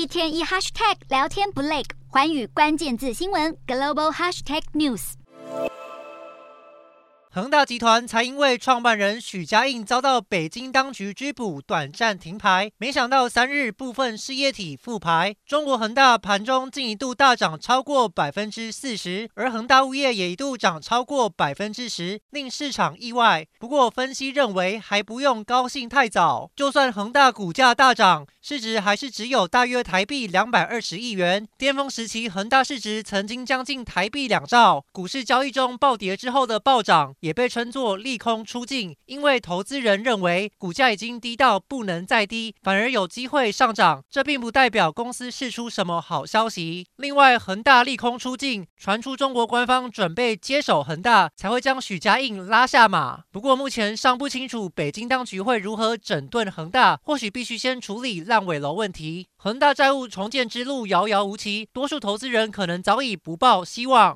一天一 hashtag 聊天不累，寰宇关键字新闻 global hashtag news。恒大集团才因为创办人许家印遭到北京当局拘捕，短暂停牌。没想到三日部分事业体复牌，中国恒大盘中竟一度大涨超过百分之四十，而恒大物业也一度涨超过百分之十，令市场意外。不过分析认为还不用高兴太早，就算恒大股价大涨，市值还是只有大约台币两百二十亿元。巅峰时期，恒大市值曾经将近台币两兆。股市交易中暴跌之后的暴涨。也被称作利空出尽，因为投资人认为股价已经低到不能再低，反而有机会上涨。这并不代表公司释出什么好消息。另外，恒大利空出尽，传出中国官方准备接手恒大，才会将许家印拉下马。不过目前尚不清楚北京当局会如何整顿恒大，或许必须先处理烂尾楼问题。恒大债务重建之路遥遥无期，多数投资人可能早已不抱希望。